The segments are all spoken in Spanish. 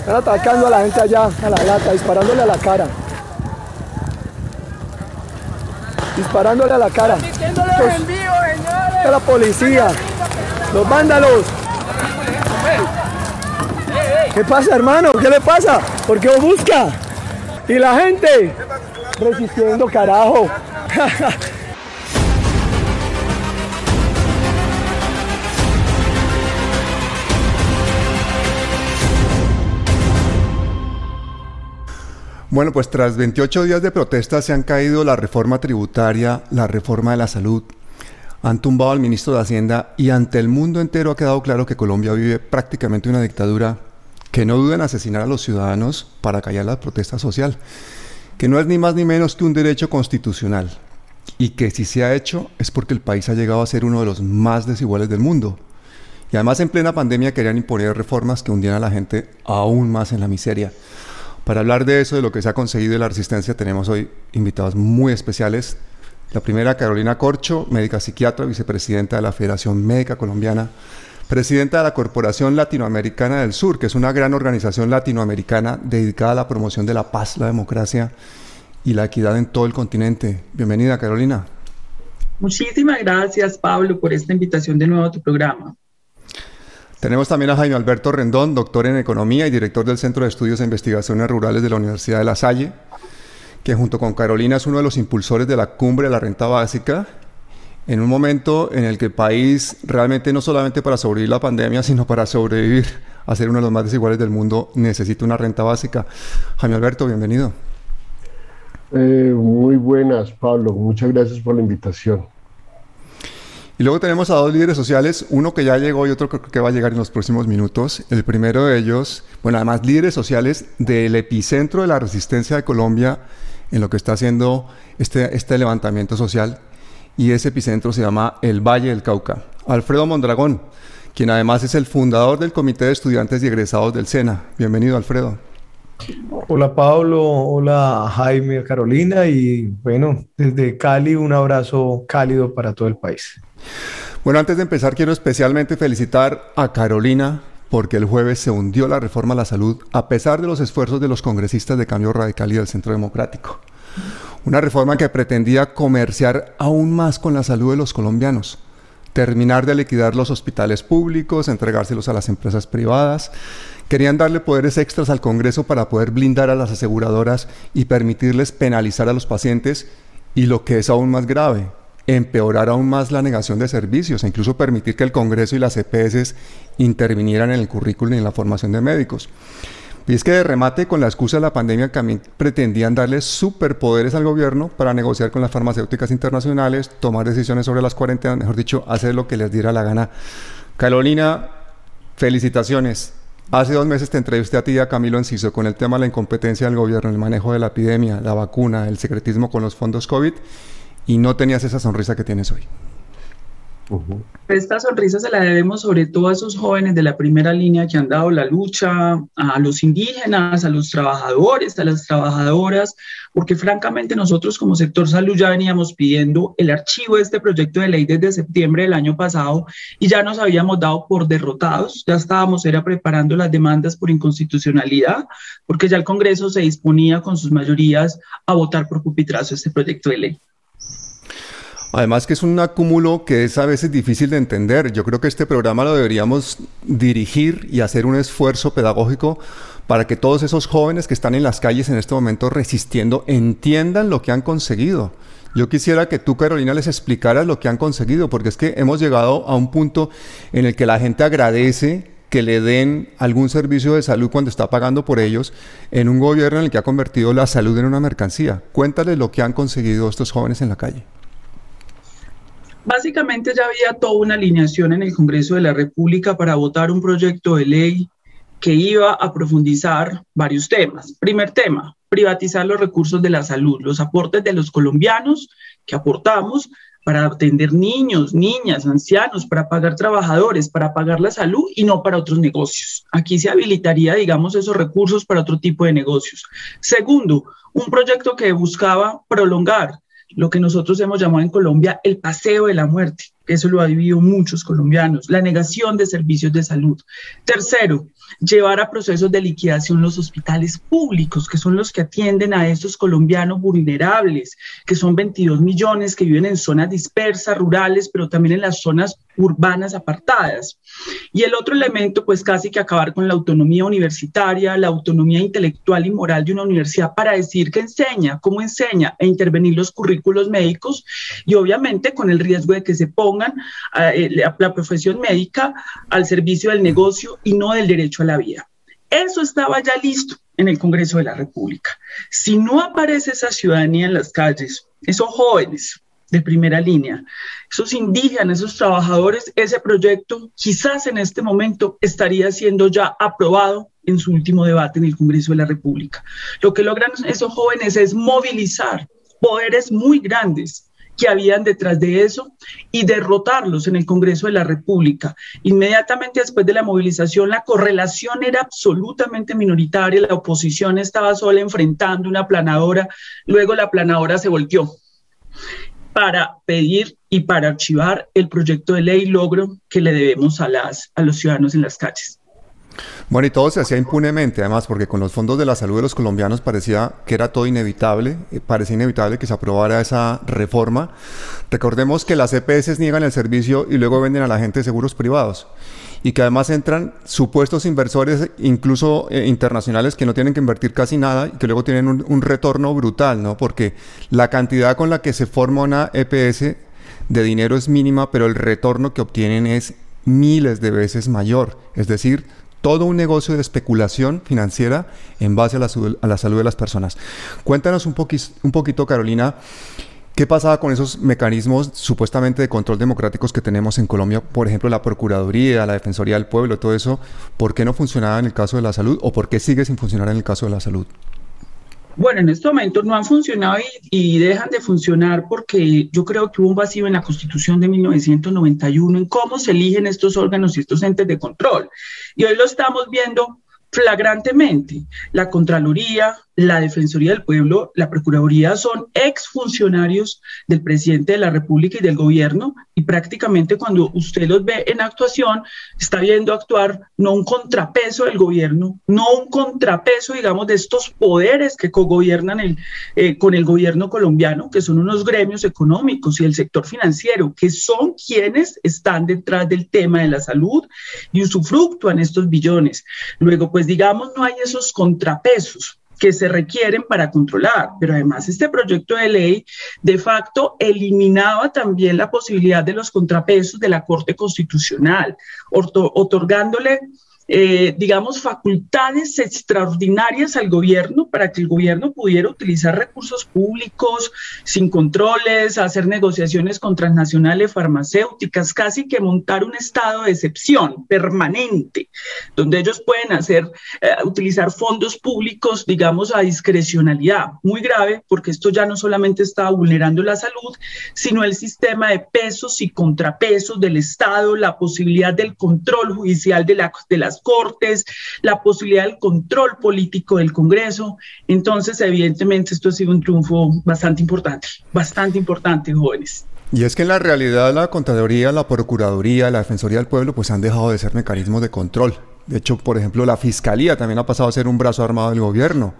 Están atacando a la gente allá, a la lata, disparándole a la cara. Disparándole a la cara. a la policía. Los vándalos. ¿Qué pasa, hermano? ¿Qué le pasa? ¿Por qué os busca? Y la gente resistiendo, carajo. Bueno, pues tras 28 días de protestas se han caído la reforma tributaria, la reforma de la salud, han tumbado al ministro de Hacienda y ante el mundo entero ha quedado claro que Colombia vive prácticamente una dictadura que no duda en asesinar a los ciudadanos para callar la protesta social, que no es ni más ni menos que un derecho constitucional y que si se ha hecho es porque el país ha llegado a ser uno de los más desiguales del mundo. Y además en plena pandemia querían imponer reformas que hundían a la gente aún más en la miseria. Para hablar de eso, de lo que se ha conseguido de la resistencia, tenemos hoy invitados muy especiales. La primera, Carolina Corcho, médica psiquiatra, vicepresidenta de la Federación Médica Colombiana, presidenta de la Corporación Latinoamericana del Sur, que es una gran organización latinoamericana dedicada a la promoción de la paz, la democracia y la equidad en todo el continente. Bienvenida, Carolina. Muchísimas gracias, Pablo, por esta invitación de nuevo a tu programa. Tenemos también a Jaime Alberto Rendón, doctor en Economía y director del Centro de Estudios e Investigaciones Rurales de la Universidad de La Salle, que junto con Carolina es uno de los impulsores de la cumbre de la renta básica, en un momento en el que el país realmente no solamente para sobrevivir la pandemia, sino para sobrevivir a ser uno de los más desiguales del mundo, necesita una renta básica. Jaime Alberto, bienvenido. Eh, muy buenas, Pablo. Muchas gracias por la invitación. Y luego tenemos a dos líderes sociales, uno que ya llegó y otro que va a llegar en los próximos minutos. El primero de ellos, bueno, además líderes sociales del epicentro de la resistencia de Colombia en lo que está haciendo este, este levantamiento social. Y ese epicentro se llama el Valle del Cauca. Alfredo Mondragón, quien además es el fundador del Comité de Estudiantes y Egresados del SENA. Bienvenido, Alfredo. Hola Pablo, hola Jaime, Carolina y bueno, desde Cali un abrazo cálido para todo el país. Bueno, antes de empezar, quiero especialmente felicitar a Carolina porque el jueves se hundió la reforma a la salud a pesar de los esfuerzos de los congresistas de Cambio Radical y del Centro Democrático. Una reforma que pretendía comerciar aún más con la salud de los colombianos, terminar de liquidar los hospitales públicos, entregárselos a las empresas privadas. Querían darle poderes extras al Congreso para poder blindar a las aseguradoras y permitirles penalizar a los pacientes y lo que es aún más grave, empeorar aún más la negación de servicios e incluso permitir que el Congreso y las EPS intervinieran en el currículum y en la formación de médicos. Y es que de remate, con la excusa de la pandemia, también pretendían darle superpoderes al gobierno para negociar con las farmacéuticas internacionales, tomar decisiones sobre las cuarentenas, mejor dicho, hacer lo que les diera la gana. Carolina, felicitaciones. Hace dos meses te entrevisté a ti y a Camilo Enciso con el tema de la incompetencia del gobierno, el manejo de la epidemia, la vacuna, el secretismo con los fondos COVID y no tenías esa sonrisa que tienes hoy. Esta sonrisa se la debemos sobre todo a esos jóvenes de la primera línea que han dado la lucha, a los indígenas, a los trabajadores, a las trabajadoras, porque francamente nosotros como sector salud ya veníamos pidiendo el archivo de este proyecto de ley desde septiembre del año pasado y ya nos habíamos dado por derrotados, ya estábamos era preparando las demandas por inconstitucionalidad, porque ya el Congreso se disponía con sus mayorías a votar por pupitrazo este proyecto de ley. Además que es un acúmulo que es a veces difícil de entender. Yo creo que este programa lo deberíamos dirigir y hacer un esfuerzo pedagógico para que todos esos jóvenes que están en las calles en este momento resistiendo entiendan lo que han conseguido. Yo quisiera que tú, Carolina, les explicaras lo que han conseguido, porque es que hemos llegado a un punto en el que la gente agradece que le den algún servicio de salud cuando está pagando por ellos en un gobierno en el que ha convertido la salud en una mercancía. Cuéntales lo que han conseguido estos jóvenes en la calle. Básicamente ya había toda una alineación en el Congreso de la República para votar un proyecto de ley que iba a profundizar varios temas. Primer tema, privatizar los recursos de la salud, los aportes de los colombianos que aportamos para atender niños, niñas, ancianos, para pagar trabajadores, para pagar la salud y no para otros negocios. Aquí se habilitaría, digamos, esos recursos para otro tipo de negocios. Segundo, un proyecto que buscaba prolongar lo que nosotros hemos llamado en Colombia el paseo de la muerte, eso lo ha vivido muchos colombianos, la negación de servicios de salud. Tercero, llevar a procesos de liquidación los hospitales públicos, que son los que atienden a estos colombianos vulnerables, que son 22 millones que viven en zonas dispersas, rurales, pero también en las zonas urbanas apartadas. Y el otro elemento, pues casi que acabar con la autonomía universitaria, la autonomía intelectual y moral de una universidad para decir que enseña, cómo enseña, e intervenir los currículos médicos y obviamente con el riesgo de que se pongan eh, la, la profesión médica al servicio del negocio y no del derecho la vida. Eso estaba ya listo en el Congreso de la República. Si no aparece esa ciudadanía en las calles, esos jóvenes, de primera línea. Esos indígenas, esos trabajadores, ese proyecto quizás en este momento estaría siendo ya aprobado en su último debate en el Congreso de la República. Lo que logran esos jóvenes es movilizar poderes muy grandes que habían detrás de eso y derrotarlos en el Congreso de la República. Inmediatamente después de la movilización, la correlación era absolutamente minoritaria, la oposición estaba sola enfrentando una planadora, luego la planadora se volteó para pedir y para archivar el proyecto de ley logro que le debemos a, las, a los ciudadanos en las calles. Bueno, y todo se hacía impunemente, además, porque con los fondos de la salud de los colombianos parecía que era todo inevitable, eh, parecía inevitable que se aprobara esa reforma. Recordemos que las EPS niegan el servicio y luego venden a la gente seguros privados y que además entran supuestos inversores, incluso eh, internacionales, que no tienen que invertir casi nada y que luego tienen un, un, retorno brutal, ¿no? Porque la cantidad con la que se forma una EPS de dinero es mínima, pero el retorno que obtienen es miles de veces mayor. Es decir, todo un negocio de especulación financiera en base a la, salud de las personas. Cuéntanos un, un poquito, Carolina, ¿Qué pasaba con esos mecanismos supuestamente de control democráticos que tenemos en Colombia? Por ejemplo, la Procuraduría, la Defensoría del Pueblo, todo eso. ¿Por qué no funcionaba en el caso de la salud o por qué sigue sin funcionar en el caso de la salud? Bueno, en este momento no han funcionado y, dejan de funcionar porque yo creo que hubo un vacío en la Constitución de 1991 en cómo se eligen estos órganos y estos entes de control. Y hoy lo estamos viendo flagrantemente. La Contraloría, la Defensoría del Pueblo, la Procuraduría son exfuncionarios del presidente de la República y del gobierno y prácticamente cuando usted los ve en actuación, está viendo actuar no un contrapeso del gobierno, no un contrapeso, digamos, de estos poderes que cogobiernan el, eh, con el gobierno colombiano, que son unos gremios económicos y el sector financiero, que son quienes están detrás del tema de la salud y usufructúan estos billones. Luego, pues digamos, no hay esos contrapesos que se requieren para controlar. Pero además este proyecto de ley de facto eliminaba también la posibilidad de los contrapesos de la Corte Constitucional, otorgándole eh, digamos, facultades extraordinarias al gobierno para que el gobierno pudiera utilizar recursos públicos sin controles, hacer negociaciones con transnacionales farmacéuticas, casi que montar un estado de excepción permanente, donde ellos pueden hacer, eh, utilizar fondos públicos, digamos, a discrecionalidad. Muy grave, porque esto ya no solamente está vulnerando la salud, sino el sistema de pesos y contrapesos del Estado, la posibilidad del control judicial de, la, de las cortes, la posibilidad del control político del Congreso. Entonces, evidentemente, esto ha sido un triunfo bastante importante, bastante importante, jóvenes. Y es que en la realidad la Contraloría, la Procuraduría, la Defensoría del Pueblo, pues han dejado de ser mecanismos de control. De hecho, por ejemplo, la Fiscalía también ha pasado a ser un brazo armado del gobierno.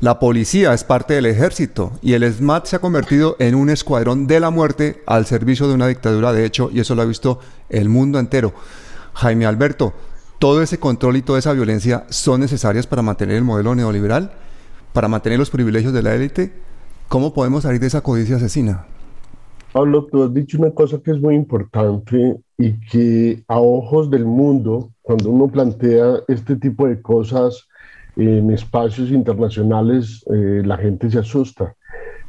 La policía es parte del ejército y el SMAT se ha convertido en un escuadrón de la muerte al servicio de una dictadura, de hecho, y eso lo ha visto el mundo entero. Jaime Alberto, todo ese control y toda esa violencia son necesarias para mantener el modelo neoliberal, para mantener los privilegios de la élite. ¿Cómo podemos salir de esa codicia asesina? Pablo, tú has dicho una cosa que es muy importante y que a ojos del mundo, cuando uno plantea este tipo de cosas en espacios internacionales, eh, la gente se asusta.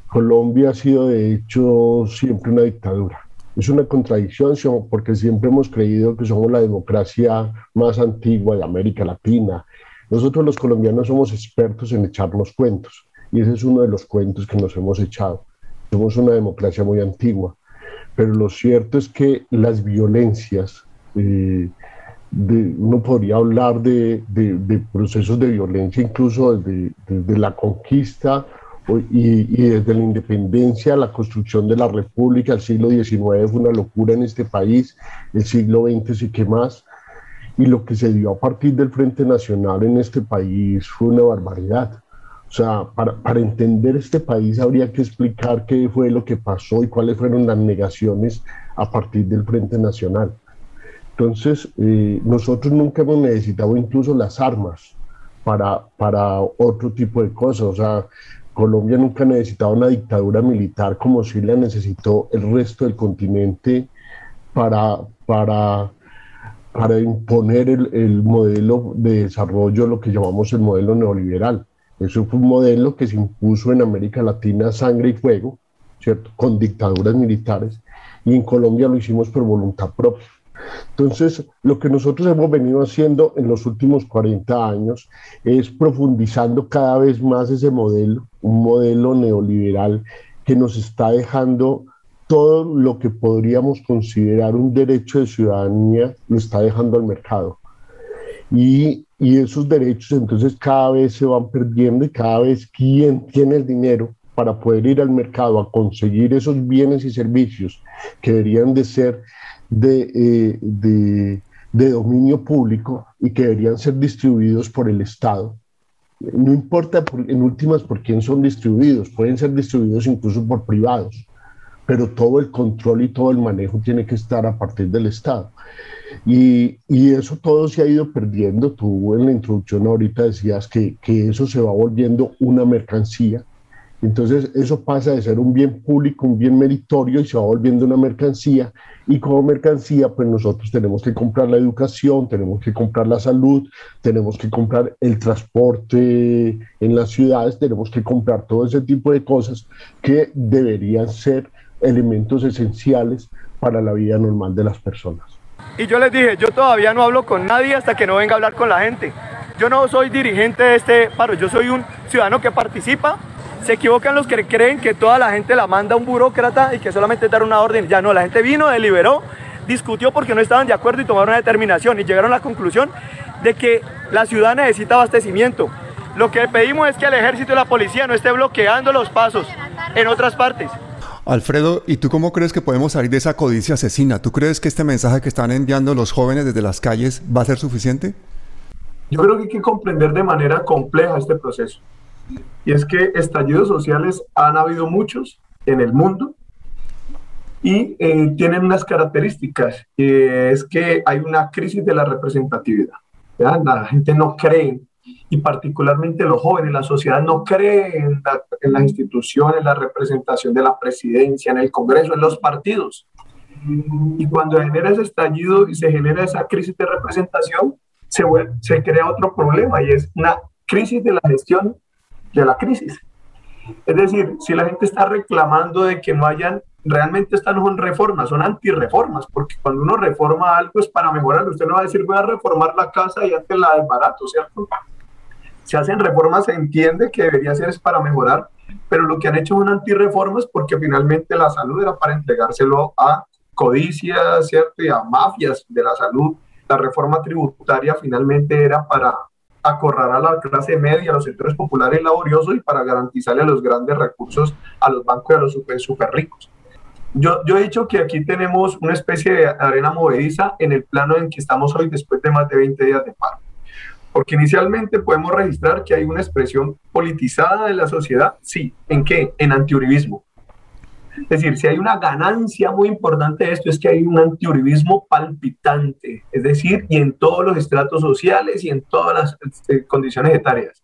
Colombia ha sido de hecho siempre una dictadura. Es una contradicción porque siempre hemos creído que somos la democracia más antigua de América Latina. Nosotros los colombianos somos expertos en echarnos cuentos y ese es uno de los cuentos que nos hemos echado. Somos una democracia muy antigua, pero lo cierto es que las violencias, eh, de, uno podría hablar de, de, de, procesos de violencia incluso desde, desde la conquista y, desde la independencia, la construcción de la república, el siglo XIX fue una locura en este país, el siglo XX sí que más, y lo que se dio a partir del Frente Nacional en este país fue una barbaridad. O sea, para, para entender este país habría que explicar qué fue lo que pasó y cuáles fueron las negaciones a partir del Frente Nacional. Entonces, eh, nosotros nunca hemos necesitado incluso las armas para, para otro tipo de cosas. O sea, Colombia nunca ha necesitado una dictadura militar como si la necesitó el resto del continente para, para, para imponer el, el, modelo de desarrollo, lo que llamamos el modelo neoliberal. Eso fue un modelo que se impuso en América Latina sangre y fuego, ¿cierto? Con dictaduras militares, y en Colombia lo hicimos por voluntad propia. Entonces, lo que nosotros hemos venido haciendo en los últimos 40 años es profundizando cada vez más ese modelo, un modelo neoliberal que nos está dejando todo lo que podríamos considerar un derecho de ciudadanía, lo está dejando al mercado. Y, y esos derechos entonces cada vez se van perdiendo y cada vez quien tiene el dinero para poder ir al mercado a conseguir esos bienes y servicios que deberían de ser eh, de, de, dominio público y que deberían ser distribuidos por el Estado. No importa en últimas por quién son distribuidos, pueden ser distribuidos incluso por privados, pero todo el control y todo el manejo tiene que estar a partir del Estado. Y, y, eso todo se ha ido perdiendo. Tú en la introducción ahorita decías que, que, eso se va volviendo una mercancía entonces eso pasa de ser un bien público, un bien meritorio y se va volviendo una mercancía. Y como mercancía, pues nosotros tenemos que comprar la educación, tenemos que comprar la salud, tenemos que comprar el transporte en las ciudades, tenemos que comprar todo ese tipo de cosas que deberían ser elementos esenciales para la vida normal de las personas. Y yo les dije, yo todavía no hablo con nadie hasta que no venga a hablar con la gente. Yo no soy dirigente de este paro, yo soy un ciudadano que participa se equivocan los que creen que toda la gente la manda un burócrata y que solamente dar una orden. Ya no, la gente vino, deliberó, discutió porque no estaban de acuerdo y tomaron una determinación y llegaron a la conclusión de que la ciudad necesita abastecimiento. Lo que pedimos es que el ejército y la policía no esté bloqueando los pasos en otras partes. Alfredo, ¿y tú cómo crees que podemos salir de esa codicia asesina? ¿Tú crees que este mensaje que están enviando los jóvenes desde las calles va a ser suficiente? Yo creo que hay que comprender de manera compleja este proceso. Y es que estallidos sociales han habido muchos en el mundo y eh, tienen unas características. es que hay una crisis de la representatividad. La gente no cree, y particularmente los jóvenes, la sociedad no cree en, en las instituciones, la representación de la presidencia, en el Congreso, en los partidos. Y cuando genera ese estallido y se genera esa crisis de representación, se, se crea otro problema y es una crisis de la gestión de la crisis. Es decir, si la gente está reclamando de que no hayan, realmente estas no son reformas, son antirreformas, porque cuando uno reforma algo es para mejorar. Usted no va a decir voy a reformar la casa y antes la desbarato, ¿cierto? Si hacen reformas se entiende que debería ser es para mejorar, pero lo que han hecho son antirreformas porque finalmente la salud era para entregárselo a codicias, ¿cierto? Y a mafias de la salud. La reforma tributaria finalmente era para acorralar a la clase media, a los sectores populares laboriosos y para garantizarle a los grandes recursos a los bancos y a los super, super ricos. Yo, yo he dicho que aquí tenemos una especie de arena movediza en el plano en que estamos hoy después de más de 20 días de paro. Porque inicialmente podemos registrar que hay una expresión politizada de la sociedad, sí, ¿en qué? En antiuribismo. Es decir, si hay una ganancia muy importante de esto es que hay un antiuribismo palpitante, es decir, y en todos los estratos sociales y en todas las este, condiciones etarias.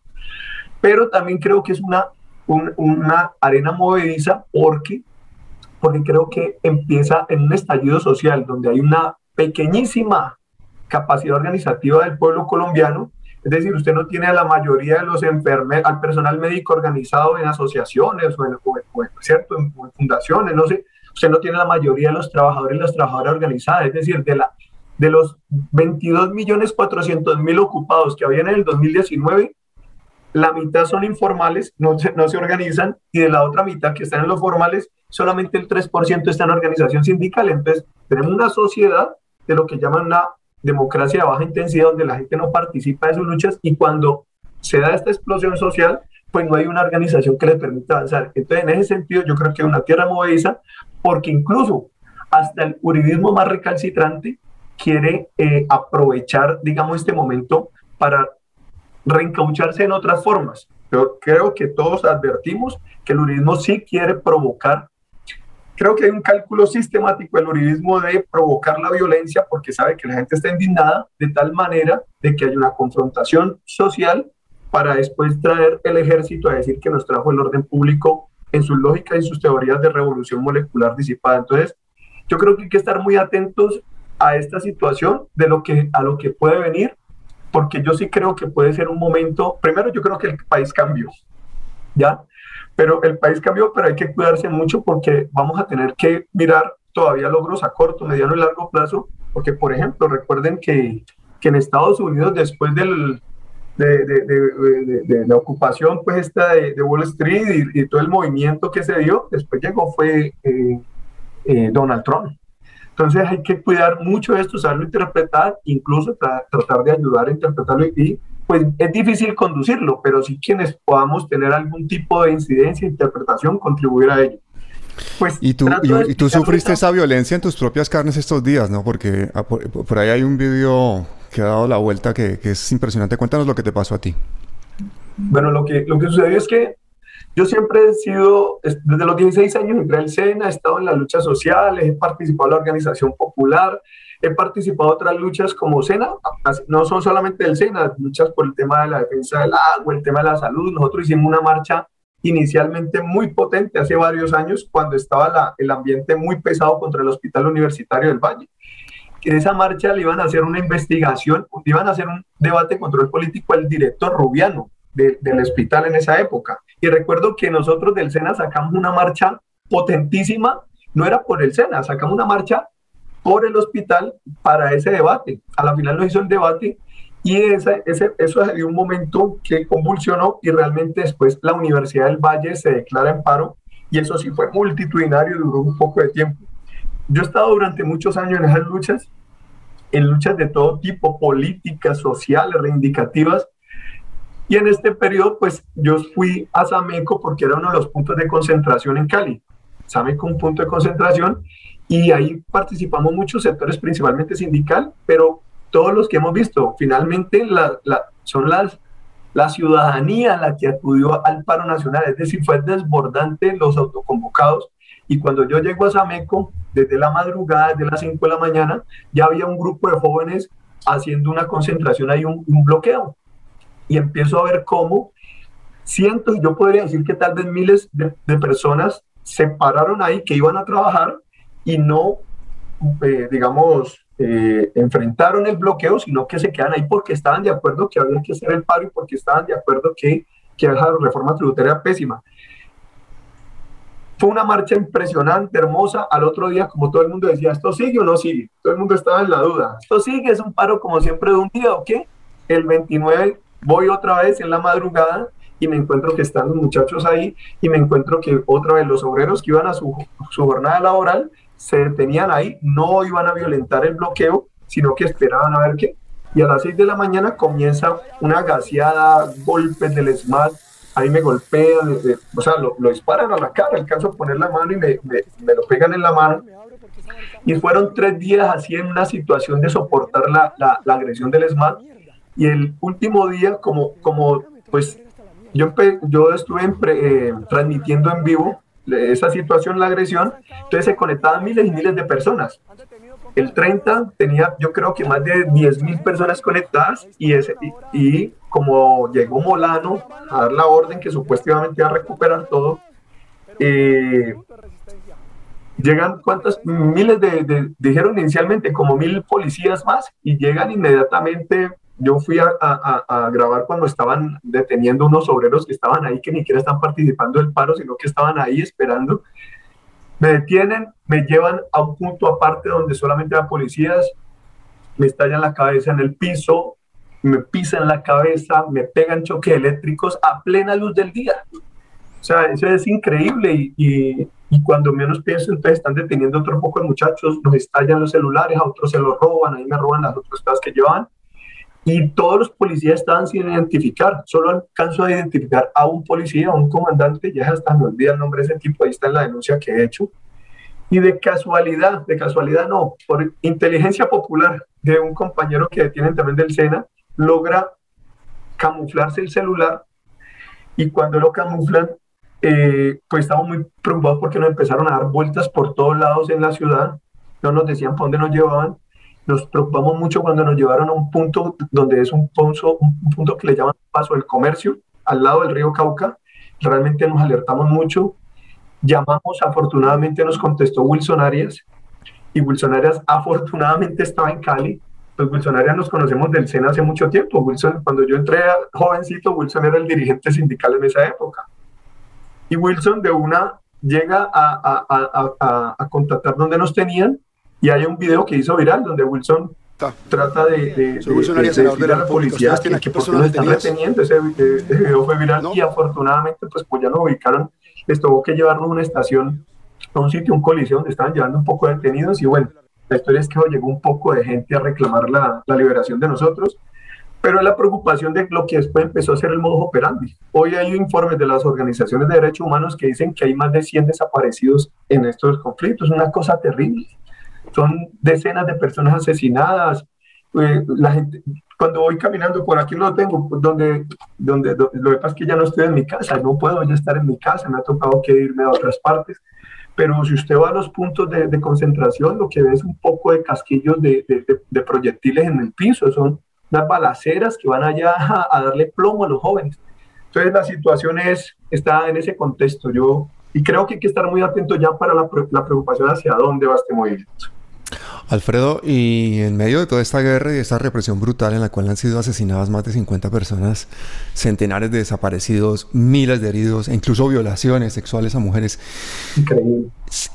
Pero también creo que es una, una arena movediza porque, porque creo que empieza en un estallido social donde hay una pequeñísima capacidad organizativa del pueblo colombiano es decir, usted no tiene a la mayoría de los enfermeros, al personal médico organizado en asociaciones o en, ¿cierto? en, fundaciones, no sé. Usted no tiene la mayoría de los trabajadores y las trabajadoras organizadas. Es decir, de, la, de los 22 millones 400 mil ocupados que habían en el 2019, la mitad son informales, no se, no se organizan, y de la otra mitad que están en los formales, solamente el 3% está en organización sindical. Entonces, tenemos una sociedad de lo que llaman una democracia de baja intensidad donde la gente no participa de sus luchas y cuando se da esta explosión social, pues no hay una organización que le permita avanzar. Entonces, en ese sentido, yo creo que es una tierra movediza, porque incluso hasta el juridismo más recalcitrante quiere eh, aprovechar, digamos, este momento para reencaucharse en otras formas. Yo creo que todos advertimos que el juridismo sí quiere provocar Creo que hay un cálculo sistemático del uribismo de provocar la violencia porque sabe que la gente está indignada de tal manera de que hay una confrontación social para después traer el ejército a decir que nos trajo el orden público en su lógica y sus teorías de revolución molecular disipada. Entonces, yo creo que hay que estar muy atentos a esta situación de lo que a lo que puede venir, porque yo sí creo que puede ser un momento, primero yo creo que el país cambió, ¿ya? Pero el país cambió, pero hay que cuidarse mucho porque vamos a tener que mirar todavía logros a corto, mediano y largo plazo, porque por ejemplo, recuerden que, que en Estados Unidos después del, de, de, de, de, la ocupación pues esta de, Wall Street y, todo el movimiento que se dio, después llegó fue eh, eh, Donald Trump. Entonces hay que cuidar mucho esto, saberlo interpretar, incluso tratar de ayudar a interpretarlo y pues es difícil conducirlo, pero sí quienes podamos tener algún tipo de incidencia, interpretación, contribuir a ello. Pues y tú, y, tú sufriste esa violencia en tus propias carnes estos días, ¿no? Porque ah, por, ahí hay un video que ha dado la vuelta que, que, es impresionante. Cuéntanos lo que te pasó a ti. Bueno, lo que, lo que sucedió es que yo siempre he sido, desde los 16 años entré al SENA, he estado en las luchas sociales, he participado en la organización popular, He participado en otras luchas como SENA, no son solamente del SENA, luchas por el tema de la defensa del agua, el tema de la salud. Nosotros hicimos una marcha inicialmente muy potente hace varios años cuando estaba la, el ambiente muy pesado contra el Hospital Universitario del Valle. En esa marcha le iban a hacer una investigación, iban a hacer un debate de control político al director Rubiano del hospital en esa época. Y recuerdo que nosotros del SENA sacamos una marcha potentísima, no era por el SENA, sacamos una marcha por el hospital para ese debate. A la final no hizo el debate y ese, ese, eso dio un momento que convulsionó y realmente después la Universidad del Valle se declara en paro y eso sí fue multitudinario duró un poco de tiempo. Yo he estado durante muchos años en esas luchas, en luchas de todo tipo, políticas, sociales, reivindicativas, y en este periodo, pues yo fui a Sameco porque era uno de los puntos de concentración en Cali. Sameco, un punto de concentración, y ahí participamos muchos sectores, principalmente sindical, pero todos los que hemos visto, finalmente la, la, son las, la ciudadanía la que acudió al paro nacional, es decir, fue desbordante los autoconvocados. Y cuando yo llego a Sameco, desde la madrugada, desde las 5 de la mañana, ya había un grupo de jóvenes haciendo una concentración ahí, un, un bloqueo. Y empiezo a ver cómo cientos, yo podría decir que tal vez miles de, de personas se pararon ahí, que iban a trabajar, y no, eh, digamos, eh, enfrentaron el bloqueo, sino que se quedan ahí porque estaban de acuerdo que había que hacer el paro y porque estaban de acuerdo que, que esa reforma tributaria pésima. Fue una marcha impresionante, hermosa. Al otro día, como todo el mundo decía, ¿esto sigue o no sigue? Todo el mundo estaba en la duda. ¿Esto sigue? ¿Es un paro como siempre de un día o qué? El 29 voy otra vez en la madrugada y me encuentro que están los muchachos ahí y me encuentro que otra vez los obreros que iban a su, su jornada laboral se detenían ahí, no iban a violentar el bloqueo, sino que esperaban a ver qué. Y a las 6 de la mañana comienza una gaseada, golpes del SMAT, ahí me golpean, o sea, lo, disparan a la cara, alcanzo a poner la mano y me, me, lo pegan en la mano. Y fueron tres días así en una situación de soportar la, la, la agresión del SMAT. Y el último día, como, como pues yo, yo estuve eh, transmitiendo en vivo esa situación, la agresión, entonces se conectaban miles y miles de personas. El 30 tenía yo creo que más de 10 mil personas conectadas y, ese, y, como llegó Molano a dar la orden que supuestamente iba a recuperar todo, eh, llegan cuántas miles de, dijeron inicialmente como mil policías más y llegan inmediatamente yo fui a, grabar cuando estaban deteniendo unos obreros que estaban ahí, que ni siquiera están participando del paro, sino que estaban ahí esperando. Me detienen, me llevan a un punto aparte donde solamente hay policías, me estallan la cabeza en el piso, me pisan la cabeza, me pegan choques eléctricos a plena luz del día. O sea, eso es increíble y, y, cuando menos pienso, entonces están deteniendo otro poco de muchachos, nos estallan los celulares, a otros se los roban, ahí me roban las otras cosas que llevan y todos los policías estaban sin identificar. Solo alcanzo a identificar a un policía, a un comandante, ya hasta me olvida el nombre de ese tipo, ahí está en la denuncia que he hecho. Y de casualidad, de casualidad no, por inteligencia popular de un compañero que detienen también del SENA, logra camuflarse el celular y cuando lo camuflan, eh, pues estamos muy preocupados porque nos empezaron a dar vueltas por todos lados en la ciudad, no nos decían por dónde nos llevaban nos preocupamos mucho cuando nos llevaron a un punto donde es un, punto, un punto que le llaman Paso del Comercio, al lado del río Cauca. Realmente nos alertamos mucho. Llamamos, afortunadamente nos contestó Wilson Arias, y Wilson Arias afortunadamente estaba en Cali. Pues Wilson Arias nos conocemos del SENA hace mucho tiempo. Wilson, cuando yo entré jovencito, Wilson era el dirigente sindical en esa época. Y Wilson de una llega a, a, a, a contactar donde nos tenían y hay un video que hizo viral donde Wilson trata de, de, de, a la policía que, que por lo están reteniendo. Ese, video fue viral y afortunadamente pues, pues ya lo ubicaron. Les tuvo que llevarlo a una estación, a un sitio, un colisión, donde estaban llevando un poco de detenidos y bueno, la historia es que llegó un poco de gente a reclamar la, la liberación de nosotros pero la preocupación de lo que después empezó a ser el modo operandi. Hoy hay informes de las organizaciones de derechos humanos que dicen que hay más de 100 desaparecidos en estos conflictos, una cosa terrible son decenas de personas asesinadas. Eh, la gente, cuando voy caminando por aquí lo tengo, donde, donde, lo que pasa es que ya no estoy en mi casa, no puedo ya estar en mi casa, me ha tocado que irme a otras partes. Pero si usted va a los puntos de, de concentración, lo que ve es un poco de casquillos de, de, de, proyectiles en el piso, son unas balaceras que van allá a, a, darle plomo a los jóvenes. Entonces la situación es, está en ese contexto. Yo, y creo que hay que estar muy atento ya para la, la preocupación hacia dónde va este movimiento. Alfredo, y en medio de toda esta guerra y esta represión brutal en la cual han sido asesinadas más de 50 personas, centenares de desaparecidos, miles de heridos e incluso violaciones sexuales a mujeres,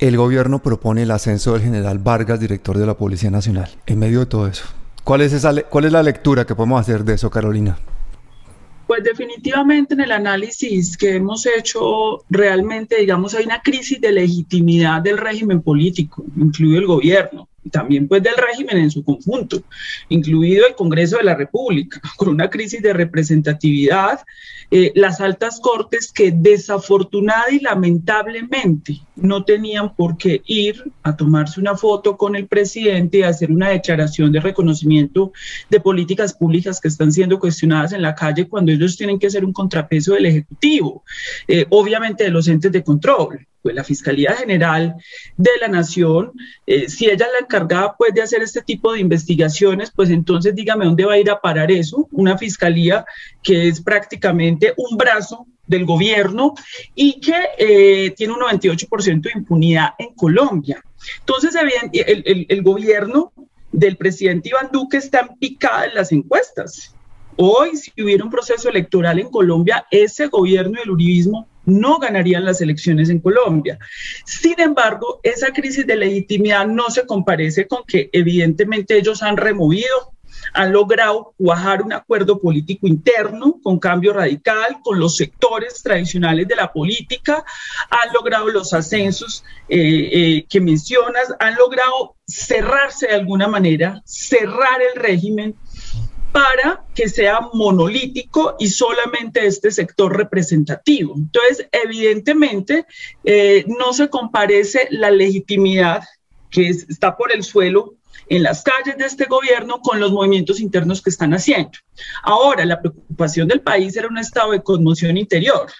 el gobierno propone el ascenso del general Vargas, director de la Policía Nacional. En medio de todo eso, ¿cuál es, cuál es la lectura que podemos hacer de eso, Carolina? Pues definitivamente en el análisis que hemos hecho, realmente, digamos, hay una crisis de legitimidad del régimen político, incluido el gobierno también pues del régimen en su conjunto, incluido el Congreso de la República, con una crisis de representatividad, eh, las altas cortes que desafortunada y lamentablemente no tenían por qué ir a tomarse una foto con el presidente y hacer una declaración de reconocimiento de políticas públicas que están siendo cuestionadas en la calle cuando ellos tienen que ser un contrapeso del Ejecutivo, eh, obviamente de los entes de control pues la Fiscalía General de la Nación, eh, si ella es la encargada pues de hacer este tipo de investigaciones, pues entonces dígame dónde va a ir a parar eso, una fiscalía que es prácticamente un brazo del gobierno y que eh, tiene un 98% de impunidad en Colombia. Entonces, el, gobierno del presidente Iván Duque está en picada en las encuestas. Hoy, si hubiera un proceso electoral en Colombia, ese gobierno del uribismo no ganarían las elecciones en Colombia. Sin embargo, esa crisis de legitimidad no se comparece con que evidentemente ellos han removido han logrado cuajar un acuerdo político interno con cambio radical, con los sectores tradicionales de la política, han logrado los ascensos eh, eh, que mencionas, han logrado cerrarse de alguna manera, cerrar el régimen para que sea monolítico y solamente este sector representativo. Entonces, evidentemente, eh, no se comparece la legitimidad que está por el suelo en las calles de este gobierno con los movimientos internos que están haciendo. Ahora, la preocupación del país era un estado de conmoción interior.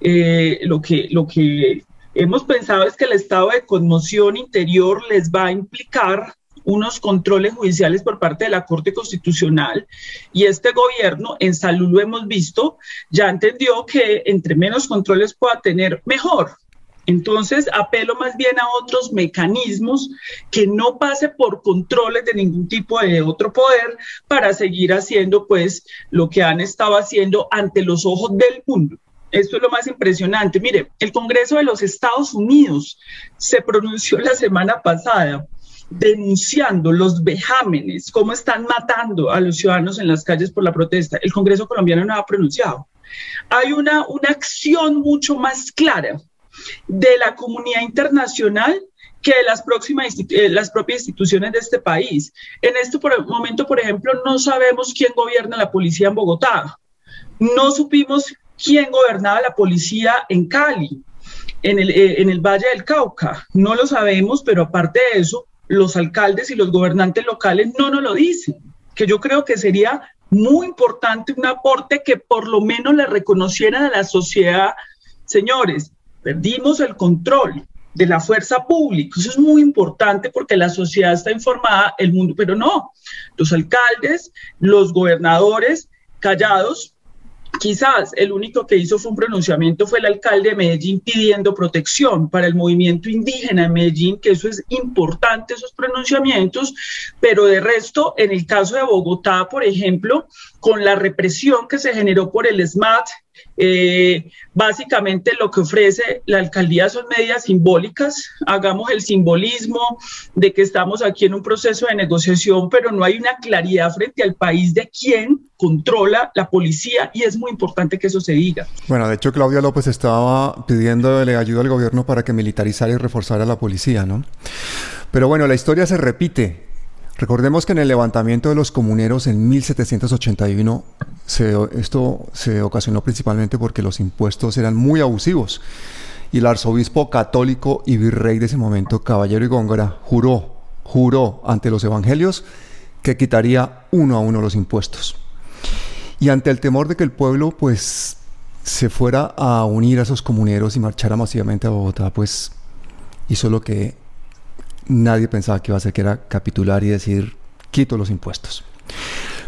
Eh, lo, que, lo que hemos pensado es que el estado de conmoción interior les va a implicar unos controles judiciales por parte de la Corte Constitucional y este gobierno, en salud lo hemos visto, ya entendió que entre menos controles pueda tener, mejor. Entonces, apelo más bien a otros mecanismos que no pase por controles de ningún tipo de otro poder para seguir haciendo pues lo que han estado haciendo ante los ojos del mundo. Esto es lo más impresionante. Mire, el Congreso de los Estados Unidos se pronunció la semana pasada denunciando los vejámenes, cómo están matando a los ciudadanos en las calles por la protesta. El Congreso colombiano no ha pronunciado. Hay una, una acción mucho más clara de la comunidad internacional que las, próximas, eh, las propias instituciones de este país. En este momento, por ejemplo, no sabemos quién gobierna la policía en Bogotá. No supimos quién gobernaba la policía en Cali, en el, eh, en el Valle del Cauca. No lo sabemos, pero aparte de eso, los alcaldes y los gobernantes locales no nos lo dicen, que yo creo que sería muy importante un aporte que por lo menos le reconocieran a la sociedad, señores, perdimos el control, de la fuerza pública. Eso es muy importante porque la sociedad está informada, el mundo, pero no, los alcaldes, los gobernadores callados. Quizás el único que hizo un pronunciamiento fue el alcalde de Medellín pidiendo protección para el movimiento indígena en Medellín, que eso es importante, esos pronunciamientos, pero de resto, en el caso de Bogotá, por ejemplo, con la represión que se generó por el SMAT, eh, básicamente lo que ofrece la alcaldía son medidas simbólicas, hagamos el simbolismo de que estamos aquí en un proceso de negociación, pero no hay una claridad frente al país de quién controla la policía y es muy importante que eso se diga. Bueno, de hecho Claudia López estaba pidiéndole ayuda al gobierno para que militarizara y reforzara la policía, ¿no? Pero bueno, la historia se repite. Recordemos que en el levantamiento de los comuneros en 1781, esto se ocasionó principalmente porque los impuestos eran muy abusivos y el arzobispo católico y virrey de ese momento, Caballero y Góngora, juró, juró ante los evangelios que quitaría uno a uno los impuestos. Y ante el temor de que el pueblo pues se fuera a unir a esos comuneros y marchara masivamente a Bogotá, pues hizo lo que nadie pensaba que iba a hacer, que era capitular y decir, quito los impuestos.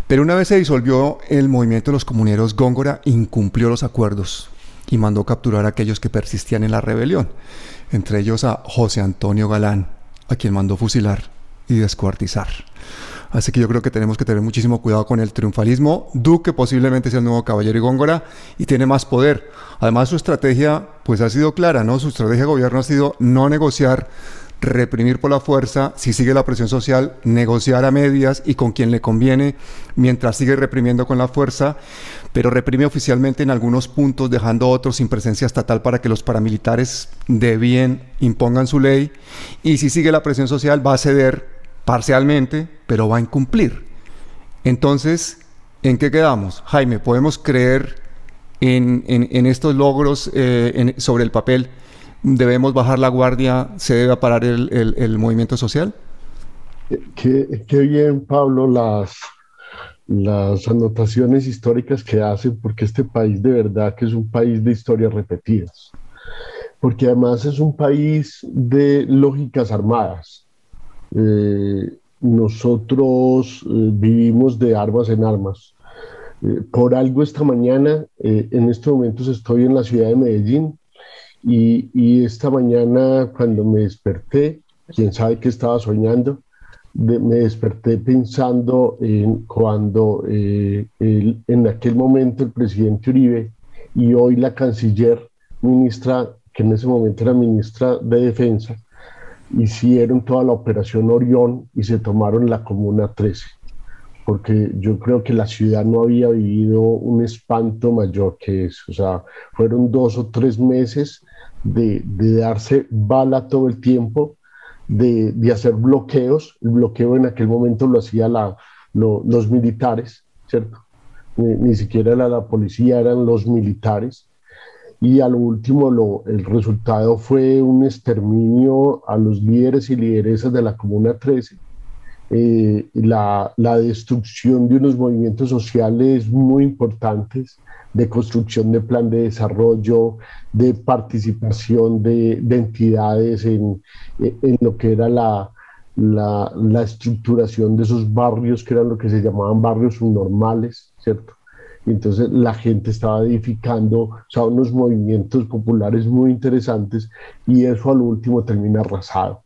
Pero una vez se disolvió el movimiento de los comuneros, Góngora incumplió los acuerdos y mandó capturar a aquellos que persistían en la rebelión, entre ellos a José Antonio Galán, a quien mandó fusilar y descuartizar. Así que yo creo que tenemos que tener muchísimo cuidado con el triunfalismo. Duque posiblemente sea el nuevo caballero y Góngora y tiene más poder. Además su estrategia pues ha sido clara, ¿no? Su estrategia de gobierno ha sido no negociar reprimir por la fuerza, si sigue la presión social, negociar a medias y con quien le conviene, mientras sigue reprimiendo con la fuerza, pero reprime oficialmente en algunos puntos, dejando otros sin presencia estatal para que los paramilitares de bien impongan su ley, y si sigue la presión social va a ceder parcialmente, pero va a incumplir. Entonces, ¿en qué quedamos? Jaime, ¿podemos creer en, estos logros eh, sobre el papel? Debemos bajar la guardia, se debe parar el, movimiento social? Qué, bien, Pablo, las, las anotaciones históricas que hacen, porque este país de verdad que es un país de historias repetidas, porque además es un país de lógicas armadas. Eh, nosotros eh, vivimos de armas en armas. Eh, por algo esta mañana, en estos momentos estoy en la ciudad de Medellín, y, esta mañana cuando me desperté, quién sabe qué estaba soñando, me desperté pensando en cuando eh, en aquel momento el presidente Uribe y hoy la canciller ministra, que en ese momento era ministra de Defensa, hicieron toda la operación Orión y se tomaron la Comuna 13, porque yo creo que la ciudad no había vivido un espanto mayor que eso, o sea, fueron dos o tres meses de, darse bala todo el tiempo, de, hacer bloqueos. El bloqueo en aquel momento lo hacían los militares, ¿cierto? Ni, siquiera era la policía, eran los militares. Y a lo último, lo, el resultado fue un exterminio a los líderes y lideresas de la Comuna 13. Eh, la, la destrucción de unos movimientos sociales muy importantes, de construcción de plan de desarrollo, de participación de, de entidades en, en, lo que era la, la, la, estructuración de esos barrios que eran lo que se llamaban barrios subnormales, ¿cierto? Y entonces la gente estaba edificando, o sea, unos movimientos populares muy interesantes y eso al último termina arrasado.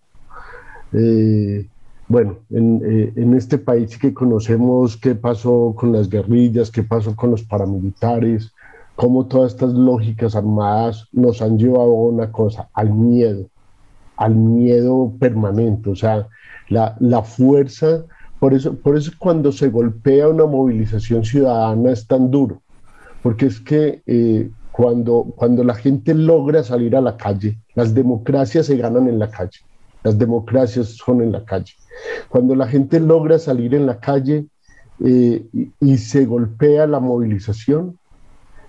Eh, bueno, en, eh, en, este país que conocemos qué pasó con las guerrillas, qué pasó con los paramilitares, cómo todas estas lógicas armadas nos han llevado a una cosa, al miedo, al miedo permanente, o sea, la, la fuerza, por eso, por eso cuando se golpea una movilización ciudadana es tan duro, porque es que eh, cuando, cuando la gente logra salir a la calle, las democracias se ganan en la calle Las democracias son en la calle. Cuando la gente logra salir en la calle eh, y, se golpea la movilización,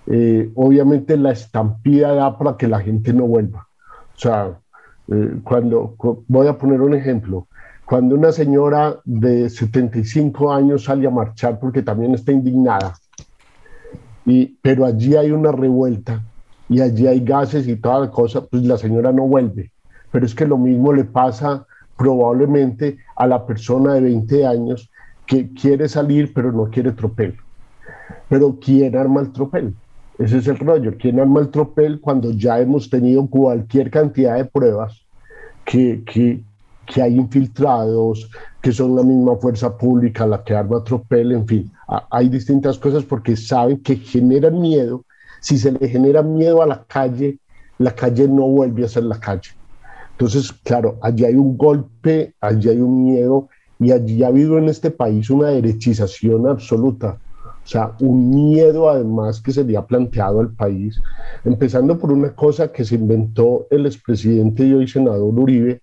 eh, obviamente la estampida da para que la gente no vuelva. O sea, eh, cuando, voy a poner un ejemplo, cuando una señora de 75 años sale a marchar porque también está indignada, y, pero allí hay una revuelta y allí hay gases y toda la cosa, pues la señora no vuelve. Pero es que lo mismo le pasa probablemente a la persona de 20 años que quiere salir pero no quiere tropel. Pero ¿quién arma el tropel? Ese es el rollo. ¿Quién arma el tropel cuando ya hemos tenido cualquier cantidad de pruebas que, que, que hay infiltrados, que son la misma fuerza pública la que arma tropel, en fin, hay distintas cosas porque saben que generan miedo. Si se le genera miedo a la calle, la calle no vuelve a ser la calle. Entonces, claro, allí hay un golpe, allí hay un miedo y allí ha habido en este país una derechización absoluta. O sea, un miedo además que se le ha planteado al país, empezando por una cosa que se inventó el expresidente y hoy senador Uribe,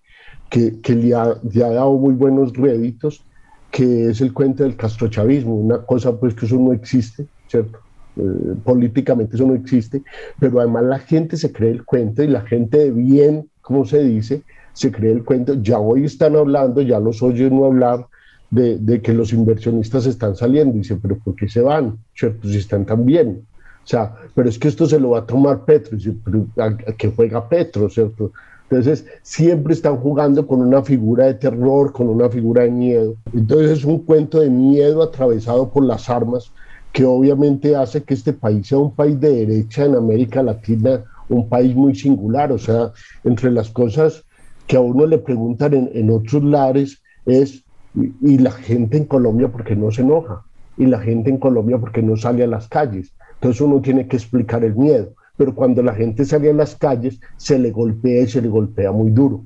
que, que le, ha, le, ha, dado muy buenos réditos, que es el cuento del castrochavismo, una cosa pues que eso no existe, ¿cierto? Eh, políticamente eso no existe, pero además la gente se cree el cuento y la gente de bien, como se dice, se cree el cuento. Ya hoy están hablando, ya los oyen no hablar de, que los inversionistas están saliendo. Dice, pero ¿por qué se van? ¿Cierto? Si están tan bien. O sea, pero es que esto se lo va a tomar Petro. Dice, pero ¿a, qué juega Petro? ¿Cierto? Entonces, siempre están jugando con una figura de terror, con una figura de miedo. Entonces, es un cuento de miedo atravesado por las armas que obviamente hace que este país sea un país de derecha en América Latina, un país muy singular. O sea, entre las cosas que a uno le preguntan en, otros lares es y, la gente en Colombia porque no se enoja, y la gente en Colombia porque no sale a las calles. Entonces uno tiene que explicar el miedo, pero cuando la gente sale a las calles se le golpea y se le golpea muy duro.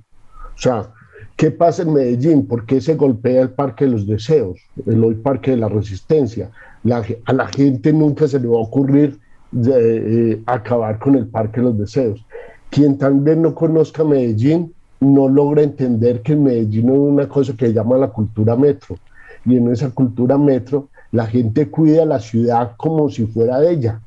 O sea, ¿qué pasa en Medellín? ¿Por qué se golpea el Parque de los Deseos, el hoy Parque de la Resistencia? a la gente nunca se le va a ocurrir eh, acabar con el Parque de los Deseos. Quien también no conozca Medellín, no logra entender que en Medellín hay una cosa que se llama la cultura metro. Y en esa cultura metro, la gente cuida la ciudad como si fuera de ella.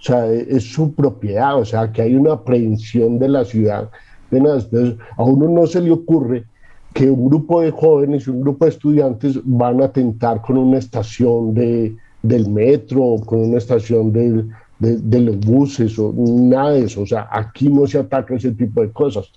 O sea, e, es su propiedad, o sea, que hay una aprehensión de la ciudad. Entonces, a uno no se le ocurre que un grupo de jóvenes un grupo de estudiantes van a atentar con una estación de, del metro, con una estación del, de, los buses o nada de eso. O sea, aquí no se ataca ese tipo de cosas.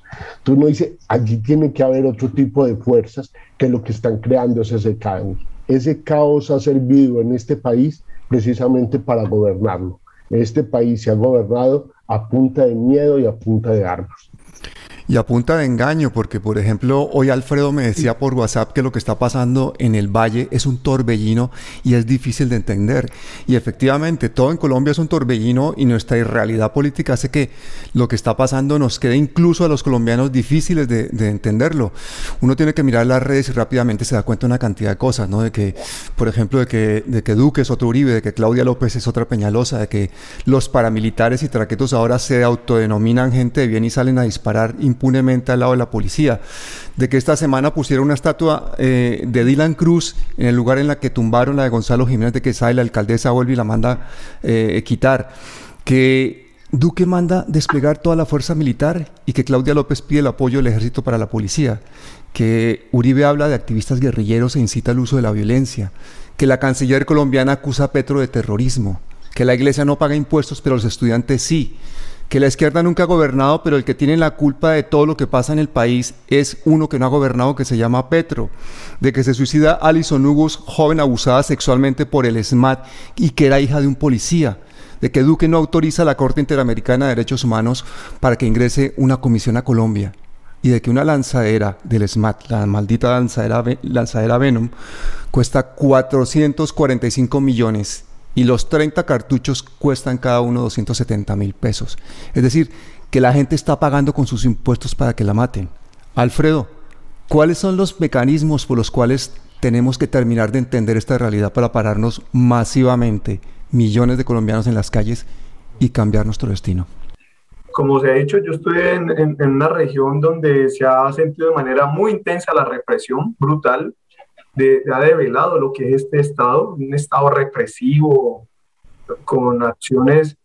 Tú no dices, allí tiene que haber otro tipo de fuerzas que lo que están creando es ese caos. Ese caos ha servido en este país precisamente para gobernarlo. Este país se ha gobernado a punta de miedo y a punta de armas. Y a punta de engaño, porque por ejemplo, hoy Alfredo me decía por WhatsApp que lo que está pasando en el valle es un torbellino y es difícil de entender. Y efectivamente, todo en Colombia es un torbellino y nuestra irrealidad política hace que lo que está pasando nos quede incluso a los colombianos difíciles de, entenderlo. Uno tiene que mirar las redes y rápidamente se da cuenta de una cantidad de cosas, ¿no? De que, por ejemplo, de que, de que Duque es otro Uribe, de que Claudia López es otra Peñalosa, de que los paramilitares y traquetos ahora se autodenominan gente de bien y salen a disparar impunemente al lado de la policía. De que esta semana pusieron una estatua eh, de Dylan Cruz en el lugar en la que tumbaron la de Gonzalo Jiménez de Quesada la alcaldesa vuelve y la manda eh, quitar. Que Duque manda desplegar toda la fuerza militar y que Claudia López pide el apoyo del ejército para la policía. Que Uribe habla de activistas guerrilleros e incita al uso de la violencia. Que la canciller colombiana acusa a Petro de terrorismo. Que la iglesia no paga impuestos, pero los estudiantes sí que la izquierda nunca ha gobernado, pero el que tiene la culpa de todo lo que pasa en el país es uno que no ha gobernado, que se llama Petro, de que se suicida Alison Hugos, joven abusada sexualmente por el SMAT y que era hija de un policía, de que Duque no autoriza a la Corte Interamericana de Derechos Humanos para que ingrese una comisión a Colombia y de que una lanzadera del SMAT, la maldita lanzadera, lanzadera Venom, cuesta 445 millones y los 30 cartuchos cuestan cada uno 270 mil pesos. Es decir, que la gente está pagando con sus impuestos para que la maten. Alfredo, ¿cuáles son los mecanismos por los cuales tenemos que terminar de entender esta realidad para pararnos masivamente millones de colombianos en las calles y cambiar nuestro destino? como se ha dicho, yo estoy en, en, una región donde se ha sentido de manera muy intensa la represión brutal, de, ha develado lo que es este Estado, un Estado represivo, con acciones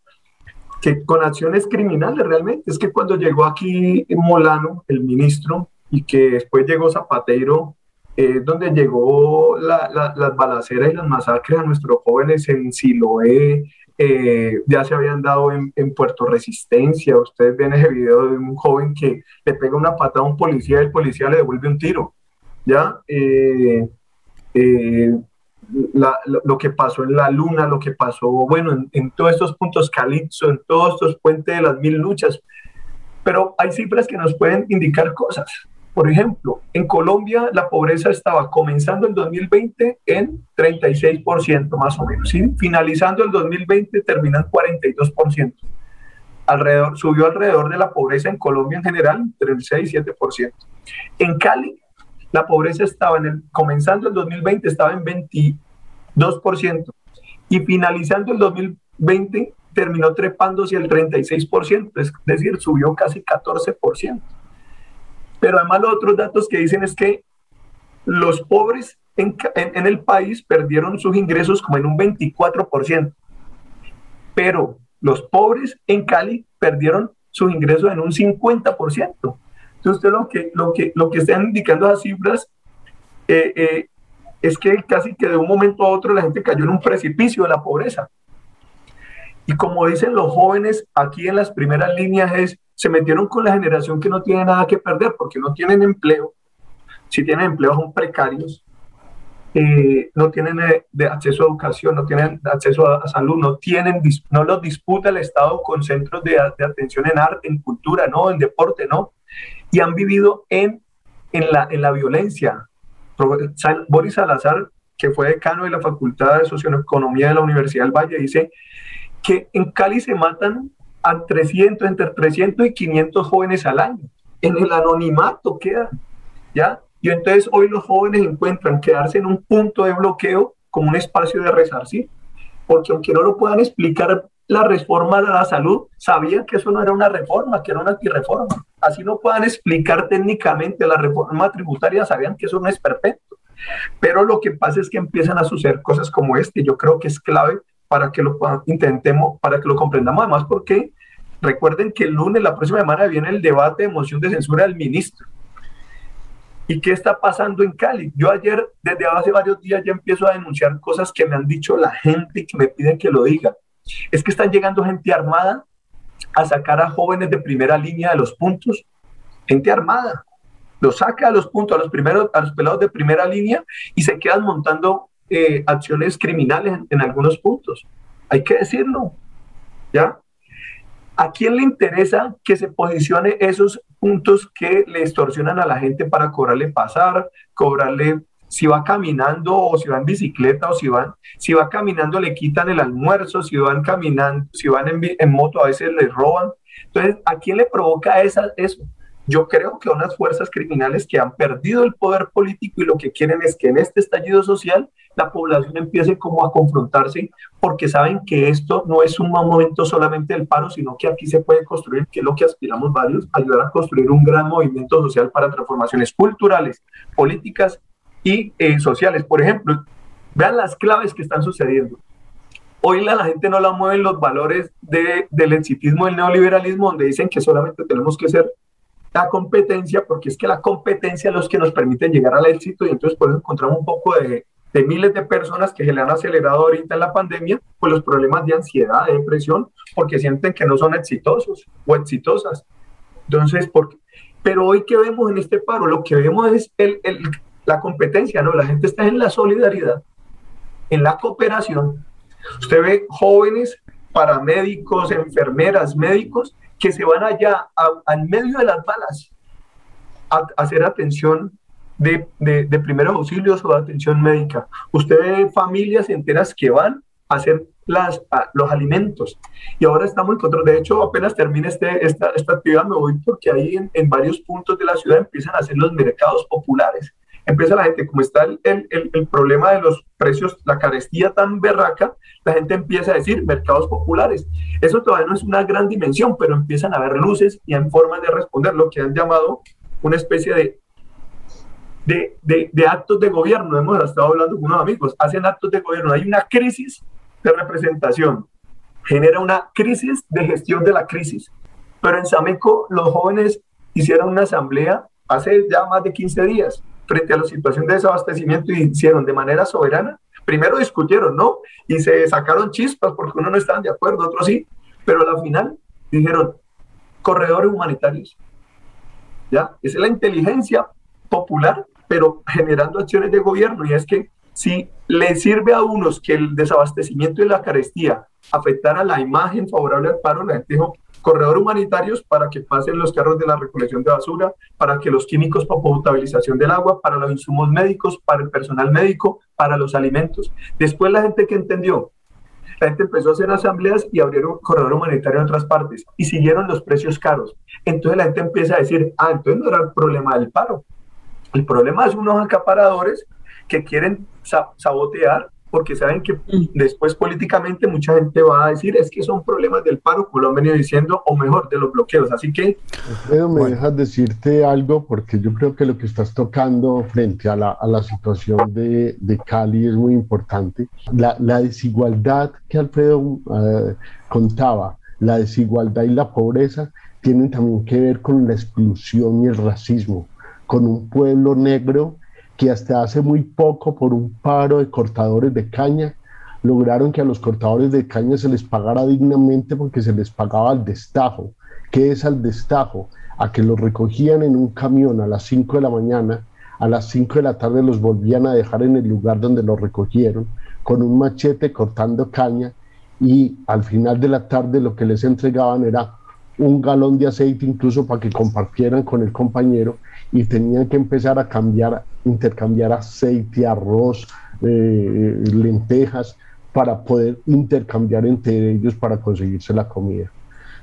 que con acciones criminales realmente. Es que cuando llegó aquí Molano, el ministro, y que después llegó Zapatero, eh, donde llegó la, las balaceras y las masacres a nuestros jóvenes en Siloé, eh, ya se habían dado en, en, Puerto Resistencia. Ustedes ven ese video de un joven que le pega una patada a un policía y el policía le devuelve un tiro. ¿Ya? Eh, eh lo, que pasó en la luna, lo que pasó, bueno, en, todos estos puntos calipso, en todos estos puentes de las mil luchas. Pero hay cifras que nos pueden indicar cosas. Por ejemplo, en Colombia la pobreza estaba comenzando el 2020 en 36% más o menos, ¿sí? finalizando el 2020 termina en 42%. Alrededor, subió alrededor de la pobreza en Colombia en general entre el 6 y 7%. En Cali la pobreza estaba en el, comenzando el 2020 estaba en 22% y finalizando el 2020 terminó trepándose el 36%, es decir, subió casi 14%. Pero además los otros datos que dicen es que los pobres en, en, el país perdieron sus ingresos como en un 24%, pero los pobres en Cali perdieron sus ingresos en un 50%. Entonces, lo que, lo que, lo que están indicando las cifras eh, eh, es que casi que de un momento a otro la gente cayó en un precipicio de la pobreza. Y como dicen los jóvenes aquí en las primeras líneas es, se metieron con la generación que no tiene nada que perder porque no tienen empleo. Si tienen empleo son precarios, eh, no tienen de acceso a educación, no tienen acceso a, salud, no tienen, no los disputa el Estado con centros de, de, atención en arte, en cultura, no, en deporte, no y han vivido en, en, la, en la violencia. Boris Salazar, que fue decano de la Facultad de Socioeconomía de la Universidad del Valle, dice que en Cali se matan a 300, entre 300 y 500 jóvenes al año. En el anonimato queda, ¿ya? Y entonces hoy los jóvenes encuentran quedarse en un punto de bloqueo como un espacio de resarcir, porque aunque no lo puedan explicar la reforma de la salud, sabían que eso no era una reforma, que era una antireforma. Así no puedan explicar técnicamente la reforma tributaria, sabían que eso no es perfecto. Pero lo que pasa es que empiezan a suceder cosas como este. Yo creo que es clave para que lo intentemos, para que lo comprendamos. Además, porque recuerden que el lunes, la próxima semana, viene el debate de moción de censura del ministro. ¿Y qué está pasando en Cali? Yo ayer, desde hace varios días, ya empiezo a denunciar cosas que me han dicho la gente y que me piden que lo diga es que están llegando gente armada a sacar a jóvenes de primera línea de los puntos, gente armada, los saca a los puntos, a los primeros, pelados de primera línea y se quedan montando eh, acciones criminales en, en, algunos puntos. Hay que decirlo, ¿ya? ¿A quién le interesa que se posicione esos puntos que le extorsionan a la gente para cobrarle pasar, cobrarle si va caminando o si va en bicicleta o si van, si va caminando le quitan el almuerzo, si van caminando, si van en, moto a veces le roban. Entonces, ¿a quién le provoca esa, eso? Yo creo que unas fuerzas criminales que han perdido el poder político y lo que quieren es que en este estallido social la población empiece como a confrontarse porque saben que esto no es un momento solamente del paro, sino que aquí se puede construir, que es lo que aspiramos varios, ayudar a construir un gran movimiento social para transformaciones culturales, políticas y eh, sociales. Por ejemplo, vean las claves que están sucediendo. Hoy la, la gente no la mueven los valores de, del exitismo, del neoliberalismo, donde dicen que solamente tenemos que ser la competencia, porque es que la competencia es lo que nos permite llegar al éxito y entonces por eso encontramos un poco de, de miles de personas que se le han acelerado ahorita en la pandemia, pues los problemas de ansiedad, de depresión, porque sienten que no son exitosos o exitosas. Entonces, porque, pero hoy que vemos en este paro, lo que vemos es el, el, la competencia, ¿no? La gente está en la solidaridad, en la cooperación. Usted ve jóvenes paramédicos, enfermeras, médicos que se van allá al medio de las balas a, hacer atención de, de, primeros auxilios o de atención médica. Usted ve familias enteras que van a hacer las, los alimentos. Y ahora estamos en control. De hecho, apenas termine este, esta, esta actividad, me voy porque ahí en, en varios puntos de la ciudad empiezan a hacer los mercados populares empieza la gente, como está el, el, el, problema de los precios, la carestía tan berraca, la gente empieza a decir mercados populares. Eso todavía no es una gran dimensión, pero empiezan a haber luces y en formas de responder lo que han llamado una especie de de, de, de, actos de gobierno, hemos estado hablando con unos amigos, hacen actos de gobierno, hay una crisis de representación, genera una crisis de gestión de la crisis. Pero en Sameco los jóvenes hicieron una asamblea hace ya más de 15 días frente a la situación de desabastecimiento y hicieron de manera soberana. Primero discutieron, ¿no? Y se sacaron chispas porque uno no estaban de acuerdo, otros sí, pero al final dijeron corredores humanitarios. ¿Ya? Es la inteligencia popular, pero generando acciones de gobierno. Y es que si le sirve a unos que el desabastecimiento y la carestía afectara la imagen favorable al paro, la gente dijo, corredores humanitarios para que pasen los carros de la recolección de basura, para que los químicos para potabilización del agua, para los insumos médicos, para el personal médico, para los alimentos. Después la gente que entendió, la gente empezó a hacer asambleas y abrieron corredor humanitario en otras partes y siguieron los precios caros. Entonces la gente empieza a decir, ah, entonces no era el problema del paro. El problema es unos acaparadores que quieren sabotear porque saben que mm. después políticamente mucha gente va a decir es que son problemas del paro, como lo han venido diciendo, o mejor, de los bloqueos. Así que... Alfredo, me dejas decirte algo, porque yo creo que lo que estás tocando frente a la, a la situación de, de, Cali es muy importante. La, la desigualdad que Alfredo eh, contaba, la desigualdad y la pobreza, tienen también que ver con la exclusión y el racismo, con un pueblo negro que hasta hace muy poco por un paro de cortadores de caña lograron que a los cortadores de caña se les pagara dignamente porque se les pagaba al destajo. ¿Qué es al destajo? A que los recogían en un camión a las 5 de la mañana, a las 5 de la tarde los volvían a dejar en el lugar donde los recogieron, con un machete cortando caña y al final de la tarde lo que les entregaban era un galón de aceite incluso para que compartieran con el compañero y tenían que empezar a cambiar, intercambiar aceite, arroz, eh, lentejas, para poder intercambiar entre ellos para conseguirse la comida.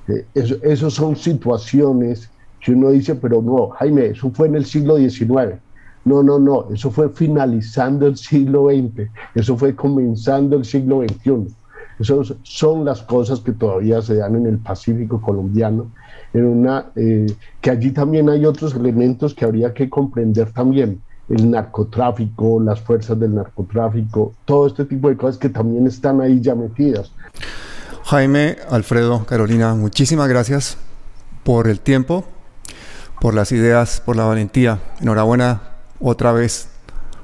Eh, esos son situaciones que uno dice, pero no, Jaime, eso fue en el siglo XIX. No, no, no, eso fue finalizando el siglo XX, eso fue comenzando el siglo XXI. Esas son las cosas que todavía se dan en el Pacífico colombiano en una, eh, que allí también hay otros elementos que habría que comprender también, el narcotráfico, las fuerzas del narcotráfico, todo este tipo de cosas que también están ahí ya metidas. Jaime, Alfredo, Carolina, muchísimas gracias por el tiempo, por las ideas, por la valentía. Enhorabuena otra vez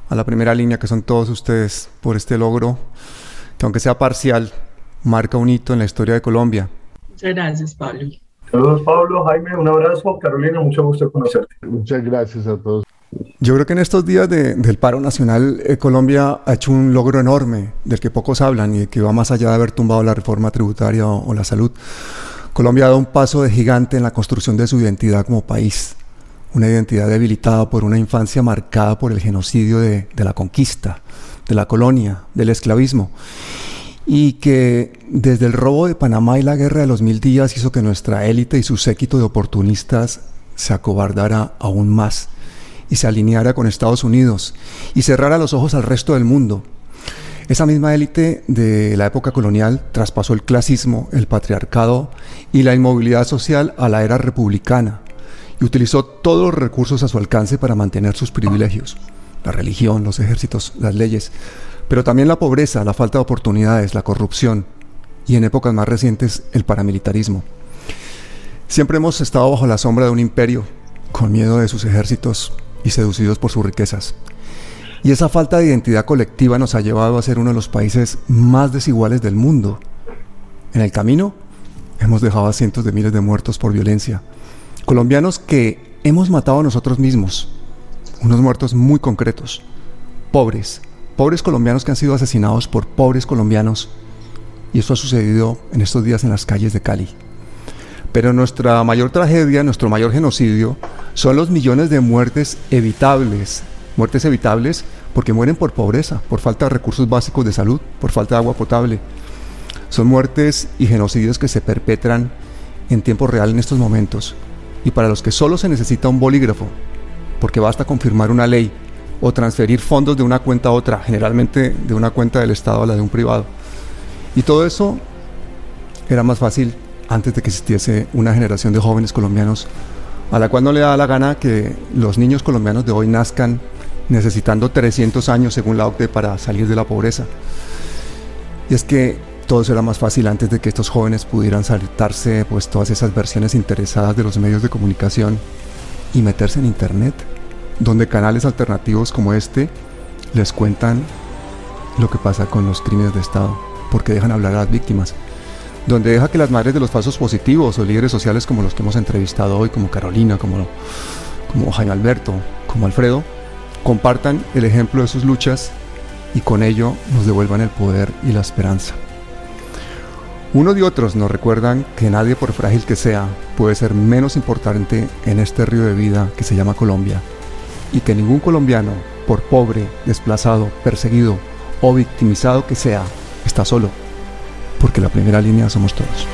a la primera línea que son todos ustedes por este logro, que aunque sea parcial, marca un hito en la historia de Colombia. Muchas gracias, Pablo. Saludos Pablo, Jaime, un abrazo. Carolina, mucho gusto conocerte. Muchas gracias a todos. Yo creo que en estos días del paro nacional, eh, Colombia ha hecho un logro enorme del que pocos hablan y que va más allá de haber tumbado la reforma tributaria o, la salud. Colombia ha dado un paso de gigante en la construcción de su identidad como país, una identidad debilitada por una infancia marcada por el genocidio de la conquista, de la colonia, del esclavismo y que desde el robo de Panamá y la guerra de los mil días hizo que nuestra élite y su séquito de oportunistas se acobardara aún más y se alineara con Estados Unidos y cerrara los ojos al resto del mundo. Esa misma élite de la época colonial traspasó el clasismo, el patriarcado y la inmovilidad social a la era republicana y utilizó todos los recursos a su alcance para mantener sus privilegios, la religión, los ejércitos, las leyes, pero también la pobreza, la falta de oportunidades, la corrupción y en épocas más recientes el paramilitarismo. Siempre hemos estado bajo la sombra de un imperio, con miedo de sus ejércitos y seducidos por sus riquezas. Y esa falta de identidad colectiva nos ha llevado a ser uno de los países más desiguales del mundo. En el camino hemos dejado a cientos de miles de muertos por violencia. Colombianos que hemos matado a nosotros mismos. Unos muertos muy concretos. Pobres, pobres colombianos que han sido asesinados por pobres colombianos. Y esto ha sucedido en estos días en las calles de Cali. Pero nuestra mayor tragedia, nuestro mayor genocidio, son los millones de muertes evitables. Muertes evitables porque mueren por pobreza, por falta de recursos básicos de salud, por falta de agua potable. Son muertes y genocidios que se perpetran en tiempo real en estos momentos. Y para los que solo se necesita un bolígrafo, porque basta confirmar una ley o transferir fondos de una cuenta a otra, generalmente de una cuenta del Estado a la de un privado. Y todo eso era más fácil antes de que existiese una generación de jóvenes colombianos a la cual no le da la gana que los niños colombianos de hoy nazcan necesitando 300 años según la OCDE para salir de la pobreza. Y es que todo eso era más fácil antes de que estos jóvenes pudieran saltarse pues todas esas versiones interesadas de los medios de comunicación y meterse en internet, donde canales alternativos como este les cuentan lo que pasa con los crímenes de Estado, porque dejan hablar a las víctimas, donde deja que las madres de los falsos positivos o líderes sociales como los que hemos entrevistado hoy, como Carolina, como, como Jaime Alberto, como Alfredo, compartan el ejemplo de sus luchas y con ello nos devuelvan el poder y la esperanza. Unos y otros nos recuerdan que nadie, por frágil que sea, puede ser menos importante en este río de vida que se llama Colombia, y que ningún colombiano, por pobre, desplazado, perseguido o victimizado que sea, está solo, porque la primera línea somos todos.